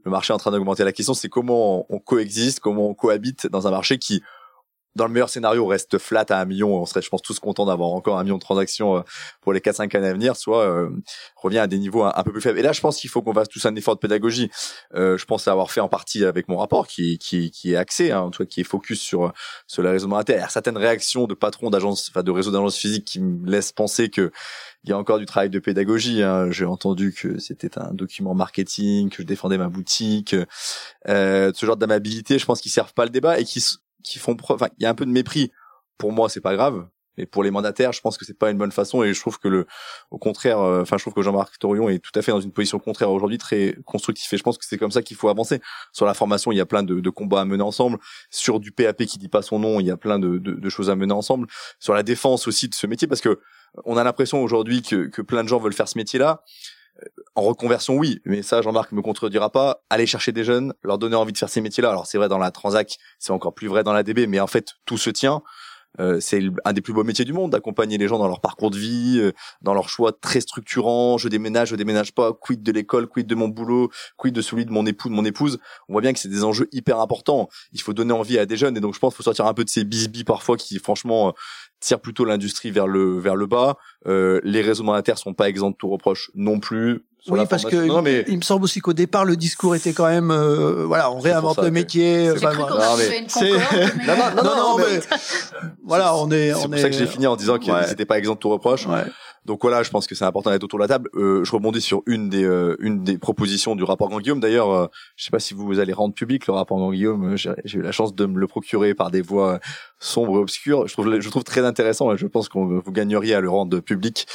Le marché est en train d'augmenter. La question, c'est comment on coexiste, comment on cohabite dans un marché qui dans le meilleur scénario, reste flat à un million. On serait, je pense, tous contents d'avoir encore un million de transactions euh, pour les 4-5 années à venir, soit euh, revient à des niveaux un, peu plus faibles. Et là, je pense qu'il faut qu'on fasse tous un effort de pédagogie. Euh, je pense avoir fait en partie avec mon rapport, qui, qui, qui est axé, hein, en tout cas, qui est focus sur sur les réseaux monétaires. Il y a certaines réactions de patrons d'agences, enfin de réseaux d'agences physiques, qui me laissent penser que il y a encore du travail de pédagogie. Hein. J'ai entendu que c'était un document marketing, que je défendais ma boutique, euh, ce genre d'amabilité. Je pense qu'ils servent pas le débat et qui qui font preuve. Enfin, il y a un peu de mépris. Pour moi, c'est pas grave. Mais pour les mandataires, je pense que c'est pas une bonne façon et je trouve que le, au contraire, euh, enfin, je trouve que Jean-Marc Torion est tout à fait dans une position contraire aujourd'hui, très constructif et je pense que c'est comme ça qu'il faut avancer. Sur la formation, il y a plein de, de, combats à mener ensemble. Sur du PAP qui dit pas son nom, il y a plein de, de, de, choses à mener ensemble. Sur la défense aussi de ce métier, parce que on a l'impression aujourd'hui que, que plein de gens veulent faire ce métier-là. En reconversion, oui, mais ça, Jean-Marc me contredira pas. Aller chercher des jeunes, leur donner envie de faire ces métiers-là. Alors c'est vrai dans la transac, c'est encore plus vrai dans la DB, mais en fait tout se tient. Euh, c'est un des plus beaux métiers du monde d'accompagner les gens dans leur parcours de vie, euh, dans leur choix très structurant. Je déménage, je déménage pas. Quid de l'école, quid de mon boulot, quid de celui de mon époux, de mon épouse? On voit bien que c'est des enjeux hyper importants. Il faut donner envie à des jeunes et donc je pense qu'il faut sortir un peu de ces bisbis parfois qui franchement euh, tirent plutôt l'industrie vers le vers le bas. les réseaux monétaires sont pas exempts de tout reproche non plus oui, parce que il me semble aussi qu'au départ le discours était quand même, euh, voilà, on réinvente le métier. C'est enfin, non, mais... non, non, non, non, mais voilà, on est. C'est pour ça que j'ai fini en disant qu'ils n'étaient pas exempts de tout reproche. Ouais. Donc voilà, je pense que c'est important d'être autour de la table. Euh, je rebondis sur une des euh, une des propositions du rapport Grand-Guillaume. D'ailleurs, euh, je sais pas si vous allez rendre public le rapport Grand-Guillaume. J'ai eu la chance de me le procurer par des voies sombres et obscures. Je trouve je trouve très intéressant je pense qu'on vous gagneriez à le rendre public,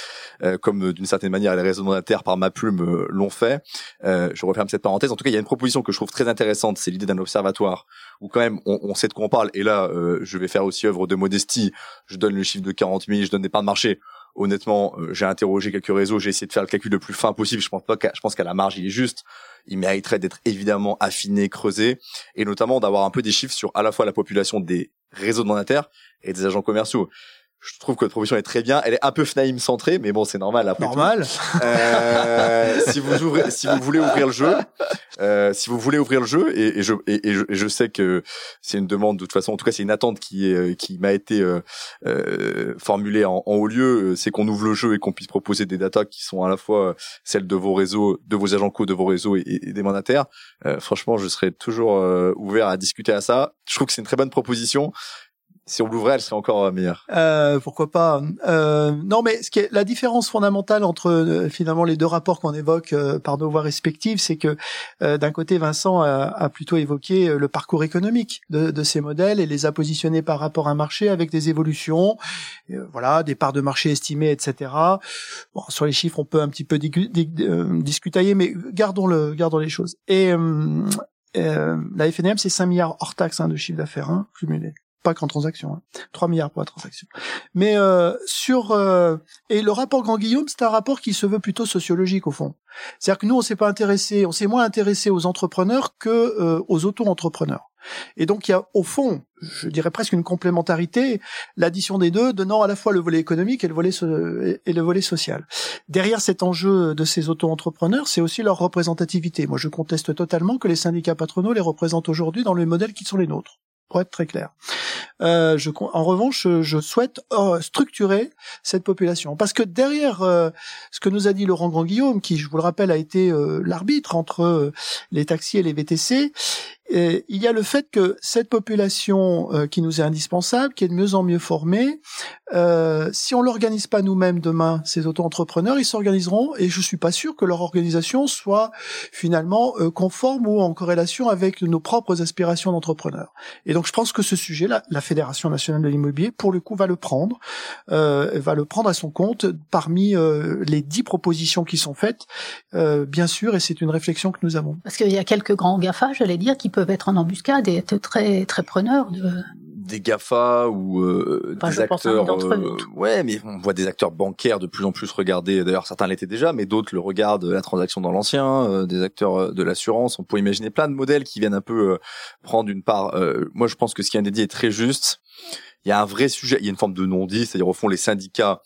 comme d'une certaine manière les réseaux monétaires par ma plume l'ont fait. je referme cette parenthèse. En tout cas, il y a une proposition que je trouve très intéressante. C'est l'idée d'un observatoire où quand même on, on sait de quoi on parle. Et là, je vais faire aussi œuvre de modestie. Je donne le chiffre de 40 000, je donne des parts de marché honnêtement, euh, j'ai interrogé quelques réseaux, j'ai essayé de faire le calcul le plus fin possible. Je pense pas qu'à, je pense qu'à la marge, il est juste. Il mériterait d'être évidemment affiné, creusé, et notamment d'avoir un peu des chiffres sur à la fois la population des réseaux de mandataires et des agents commerciaux je trouve que votre proposition est très bien. Elle est un peu Fnaim centrée, mais bon, c'est normal. Après normal. Euh, si vous ouvrez, si vous voulez ouvrir le jeu, euh, si vous voulez ouvrir le jeu, et, et je et, et, je, sais que c'est une demande de toute façon. En tout cas, c'est une attente qui est qui m'a été euh, euh formulée en, en, haut lieu. C'est qu'on ouvre le jeu et qu'on puisse proposer des datas qui sont à la fois celles de vos réseaux, de vos agents co, de vos réseaux et, et des mandataires. Euh, franchement, je serais toujours euh, ouvert à discuter à ça. Je trouve que c'est une très bonne proposition si on l'ouvrait, elle serait encore euh, meilleure. Euh, pourquoi pas euh, Non, mais ce qui est la différence fondamentale entre euh, finalement les deux rapports qu'on évoque euh, par nos voix respectives, c'est que d'un côté, Vincent a, a, plutôt évoqué le parcours économique de, de, ces modèles et les a positionnés par rapport à un marché avec des évolutions, voilà, des parts de marché estimées, etc. Bon, sur les chiffres, on peut un petit peu discutailler, mais gardons le, gardons les choses. Et la FNM, c'est 5 milliards hors taxe hein, de chiffre d'affaires hein, cumulé pas qu'en transaction, hein. 3 milliards pour la transaction. Mais euh, sur euh, et le rapport Grand Guillaume, c'est un rapport qui se veut plutôt sociologique au fond. C'est-à-dire que nous, on s'est pas intéressé, on s'est moins intéressé aux entrepreneurs que euh, aux auto-entrepreneurs. Et donc il y a au fond, je dirais presque une complémentarité, l'addition des deux donnant à la fois le volet économique et le volet et le volet social. Derrière cet enjeu de ces auto-entrepreneurs, c'est aussi leur représentativité. Moi, je conteste totalement que les syndicats patronaux les représentent aujourd'hui dans le modèle qui sont les nôtres pour être très clair. Euh, je, en revanche, je souhaite euh, structurer cette population parce que derrière euh, ce que nous a dit Laurent Grand-Guillaume, qui, je vous le rappelle, a été l'arbitre entre les taxis et les VTC, Et il y a le fait que cette population euh, qui nous est indispensable, qui est de mieux en mieux formée, euh, si on l'organise pas nous-mêmes demain, ces auto-entrepreneurs, ils s'organiseront et je suis pas sûr que leur organisation soit finalement euh, conforme ou en corrélation avec nos propres aspirations d'entrepreneurs. Et donc je pense que ce sujet-là, la Fédération nationale de l'immobilier, pour le coup, va le prendre, euh, va le prendre à son compte parmi euh, les dix propositions qui sont faites, bien sûr, et c'est une réflexion que nous avons. Parce qu'il y a quelques grands GAFA, j'allais dire, qui être en embuscade et être très très preneurs de des Gafa ou euh, des acteurs. Euh, ouais, mais on voit des acteurs bancaires de plus en plus regarder. D'ailleurs, certains l'étaient déjà, mais d'autres le regardent la transaction dans l'ancien. Euh, des acteurs de l'assurance. On peut imaginer plein de modèles qui viennent un peu prendre une part. moi, je pense que ce qui est dit est très juste. Il y a un vrai sujet. Il y a une forme de non-dit, c'est-à-dire au fond les syndicats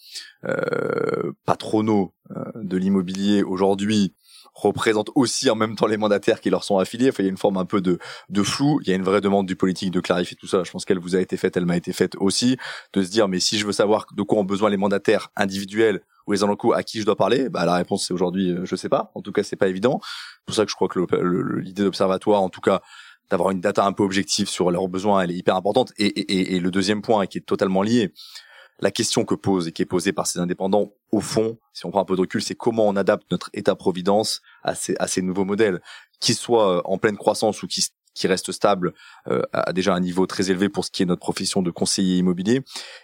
patronaux de l'immobilier aujourd'hui représentent aussi en même temps les mandataires qui leur sont affiliés. Enfin, il y a une forme un peu de, de flou. Il y a une vraie demande du politique de clarifier tout ça. Je pense qu'elle vous a été faite, elle m'a été faite aussi, de se dire, mais si je veux savoir de quoi ont besoin les mandataires individuels ou les locaux à qui je dois parler, bah la réponse c'est aujourd'hui, euh, je sais pas. En tout cas, c'est pas évident. C'est pour ça que je crois que l'idée d'observatoire, en tout cas, d'avoir une data un peu objective sur leurs besoins, elle est hyper importante. Et, et, et le deuxième point, qui est totalement lié, la question que pose et qui est posée par ces indépendants, au fond, si on prend un peu de recul, c'est comment on adapte notre État-providence à ces, à ces nouveaux modèles, qu'ils soient euh, en pleine croissance ou qui, qui restent stables euh, à déjà un niveau très élevé pour ce qui est notre profession de conseiller immobilier.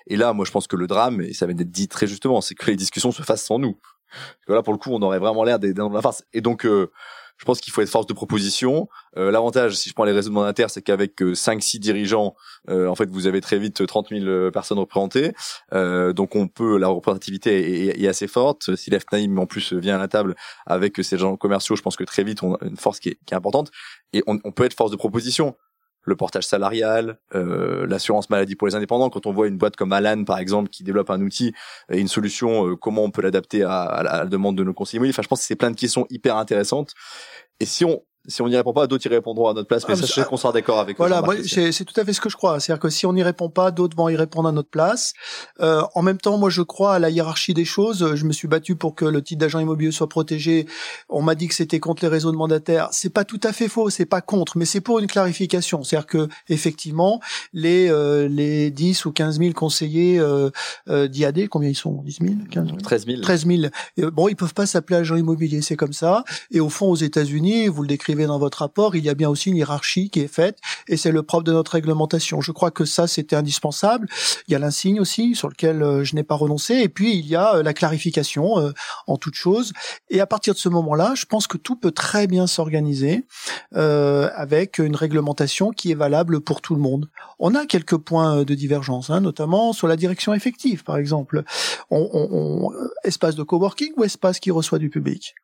Et là, moi, je pense que le drame, et ça vient d'être dit très justement, c'est que les discussions se fassent sans nous. Parce que là, pour le coup, on aurait vraiment l'air d'être dans la farce. Et donc, euh, je pense qu'il faut être force de proposition. Euh, L'avantage, si je prends les de mandataires, c'est qu'avec euh, 5-6 dirigeants, euh, en fait, vous avez très vite 30 000 euh, personnes représentées. Euh, donc, on peut la représentativité est, est, assez forte. Si l'FNAIM en plus vient à la table avec ces gens commerciaux, je pense que très vite, on a une force qui est, qui est importante. Et on, on peut être force de proposition le portage salarial, euh, l'assurance maladie pour les indépendants. Quand on voit une boîte comme Alan, par exemple, qui développe un outil et une solution, euh, comment on peut l'adapter à, à, la demande de nos conseillers Enfin, je pense que c'est plein de questions hyper intéressantes. Et si on si on n'y répond pas, d'autres y répondront à notre place. Mais ah, sachez qu'on sera d'accord avec. Voilà, c'est tout à fait ce que je crois. C'est-à-dire que si on n'y répond pas, d'autres vont y répondre à notre place. Euh, en même temps, moi, je crois à la hiérarchie des choses. Je me suis battu pour que le titre d'agent immobilier soit protégé. On m'a dit que c'était contre les réseaux de mandataires. C'est pas tout à fait faux. C'est pas contre, mais c'est pour une clarification. C'est-à-dire que effectivement, les euh, les 10 ou 15 000 conseillers euh, euh d'IAD, combien ils sont? 10 000, 15 000 13 000. 13 000. bon, ils peuvent pas s'appeler agent immobilier. C'est comme ça. Et au fond, aux États-Unis, vous le décrivez dans votre rapport, il y a bien aussi une hiérarchie qui est faite et c'est le propre de notre réglementation. Je crois que ça, c'était indispensable. Il y a l'insigne aussi sur lequel euh, je n'ai pas renoncé et puis il y a euh, la clarification euh, en toute chose. Et à partir de ce moment-là, je pense que tout peut très bien s'organiser avec une réglementation qui est valable pour tout le monde. On a quelques points de divergence, hein, notamment sur la direction effective, par exemple. Espace de coworking ou espace qui reçoit du public?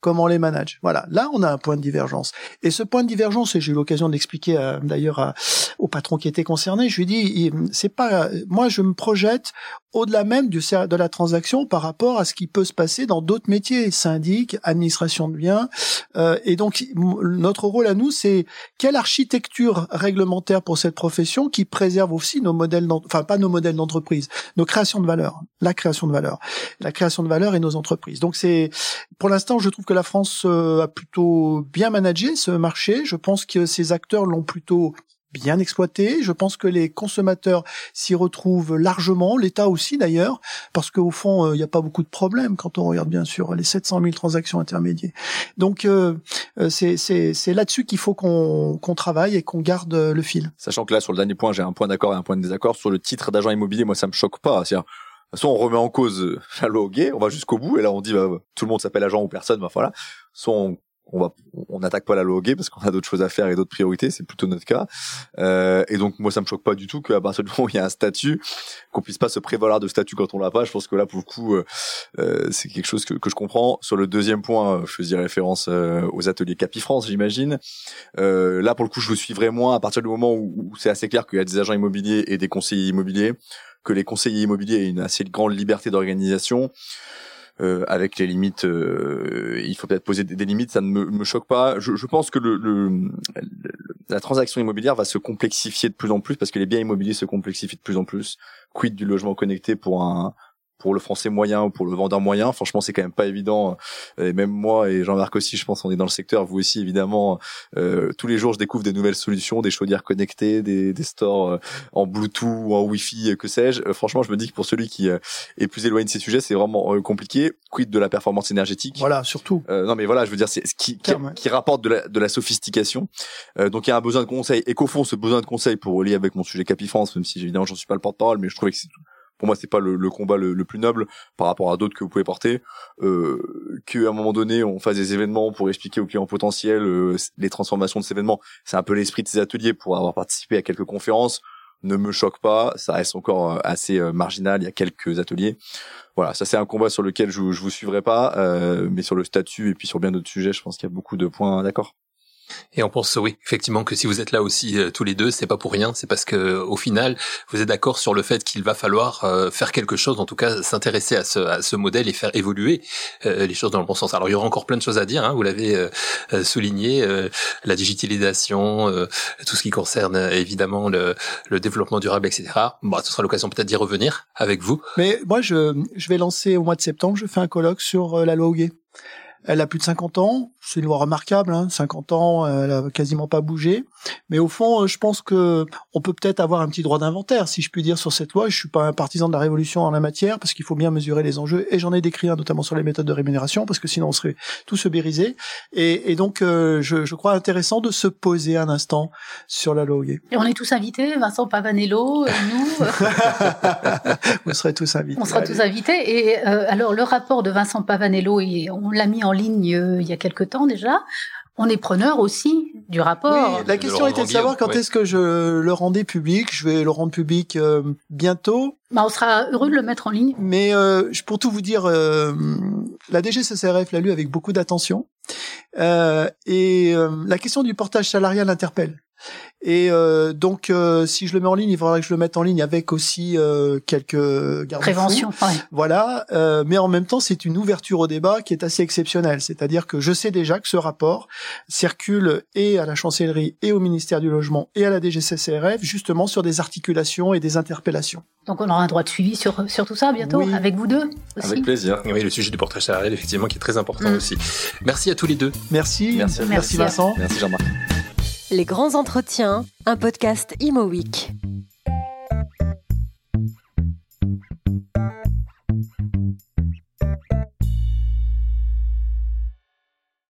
Comment on les manage. Voilà, là on a un point de divergence. Et ce point de divergence, et j'ai eu l'occasion d'expliquer euh, d'ailleurs au patron qui était concerné, je lui dis, c'est pas, moi je me projette au-delà même de la transaction par rapport à ce qui peut se passer dans d'autres métiers, syndic, administration de biens. Euh, et donc notre rôle à nous, c'est quelle architecture réglementaire pour cette profession qui préserve aussi nos modèles, enfin pas nos modèles d'entreprise, nos créations de valeur, la création de valeur, la création de valeur et nos entreprises. Donc c'est, pour l'instant, je trouve que la France euh, a plutôt bien managé ce marché. Je pense que ces acteurs l'ont plutôt bien exploité. Je pense que les consommateurs s'y retrouvent largement, l'État aussi d'ailleurs, parce qu'au fond, euh, il n'y a pas beaucoup de problèmes quand on regarde bien sûr les 700 000 transactions intermédiaires. Donc euh, euh c'est là-dessus qu'il faut qu'on travaille et qu'on garde le fil. Sachant que là, sur le dernier point, j'ai un point d'accord et un point de désaccord. Sur le titre d'agent immobilier, moi, ça me choque pas. De toute façon, on remet en cause [LAUGHS] la loi gay, on va jusqu'au bout, et là on dit bah, tout le monde s'appelle agent ou personne, bah voilà. On on va on n'attaque pas la loi parce qu'on a d'autres choses à faire et d'autres priorités c'est plutôt notre cas. Euh, et donc moi ça me choque pas du tout qu'à partir du [LAUGHS] moment où il y a un statut qu'on puisse pas se prévaloir de statut quand on l'a pas. Je pense que là pour le coup euh, euh c'est quelque chose que, que je comprends. Sur le deuxième point je faisais référence euh, aux ateliers Capifrance j'imagine. Euh, là pour le coup je le suivrai moins à partir du moment où, où c'est assez clair qu'il y a des agents immobiliers et des conseillers immobiliers que les conseillers immobiliers aient une assez grande liberté d'organisation euh, avec les limites, euh, il faut peut-être poser des, limites, ça ne me, choque pas. Je, pense que le, le, la transaction immobilière va se complexifier de plus en plus parce que les biens immobiliers se complexifient de plus en plus. Quid du logement connecté pour un pour le français moyen ou pour le vendeur moyen. Franchement, c'est quand même pas évident. Et même moi et Jean-Marc aussi, je pense, on est dans le secteur. Vous aussi, évidemment. Euh, tous les jours, je découvre des nouvelles solutions, des chaudières connectées, des, des stores euh, en Bluetooth ou en Wi-Fi, que sais-je. Euh, franchement, je me dis que pour celui qui est plus éloigné de ces sujets, c'est vraiment compliqué. Quid de la performance énergétique? Voilà, surtout. non, mais voilà, je veux dire, c'est ce qui, qui, qui, rapporte de la, de la sophistication. donc, il y a un besoin de conseil. Et qu'au fond, ce besoin de conseil pour relier avec mon sujet Capifrance, même si évidemment j'en suis pas le porte-parole, mais je trouvais que c'est pour moi c'est pas le, combat le, plus noble par rapport à d'autres que vous pouvez porter. Euh, qu'à un moment donné on fasse des événements pour expliquer aux clients potentiels euh, les transformations de ces événements. C'est un peu l'esprit de ces ateliers pour avoir participé à quelques conférences. Ne me choque pas ça reste encore euh, assez euh, marginal. Il y a quelques ateliers. Voilà ça c'est un combat sur lequel je, je vous suivrai pas mais sur le statut et puis sur bien d'autres sujets je pense qu'il y a beaucoup de points d'accord et on pense oui, effectivement que si vous êtes là aussi euh, tous les deux, c'est pas pour rien, c'est parce que au final, vous êtes d'accord sur le fait qu'il va falloir euh, faire quelque chose, en tout cas s'intéresser à ce, à ce modèle et faire évoluer euh, les choses dans le bon sens. Alors il y aura encore plein de choses à dire, hein, vous l'avez souligné, la digitalisation, tout ce qui concerne évidemment le, le développement durable, etc. Bon, ce sera l'occasion peut-être d'y revenir avec vous. Mais moi, je, je vais lancer au mois de septembre, je fais un colloque sur la loi Hoguet. Elle a plus de 50 ans, c'est une loi remarquable, hein, 50 ans, elle a quasiment pas bougé. Mais au fond, euh, je pense que on peut peut-être avoir un petit droit d'inventaire, si je puis dire, sur cette loi. Je suis pas un partisan de la révolution en la matière, parce qu'il faut bien mesurer les enjeux. Et j'en ai décrit un, notamment sur les méthodes de rémunération, parce que sinon on serait tout se bériser. Et, et donc, euh, je, je, crois intéressant de se poser un instant sur la loi. Et on est tous invités, Vincent Pavanello, euh, nous. [LAUGHS] Vous serez tous invités. On sera tous invités. Et alors, le rapport de Vincent Pavanello, on l'a mis en ligne il y a quelque temps déjà on est preneur aussi du rapport. la question était de savoir quand est-ce que je le rendais public. Je vais le rendre public euh, bientôt. Bah, on sera heureux de le mettre en ligne. Mais euh, pour tout vous dire, euh, la DGCCRF l'a lu avec beaucoup d'attention. et la question du portage salarial interpelle. Et euh, donc, euh, si je le mets en ligne, il faudra que je le mette en ligne avec aussi euh, quelques garde prévention. Voilà, mais en même temps, c'est une ouverture au débat qui est assez exceptionnelle. C'est-à-dire que je sais déjà que ce rapport circule et à la chancellerie et au ministère du logement et à la DGCCRF justement sur des articulations et des interpellations. Donc, on aura un droit de suivi sur sur tout ça bientôt avec vous deux. Aussi. Avec plaisir. Oui, le sujet du portage salarial effectivement qui est très important mm. aussi. Merci à tous les deux. Merci. Merci, Merci Vincent. Merci Jean-Marc. Les grands entretiens, un podcast Imo Week.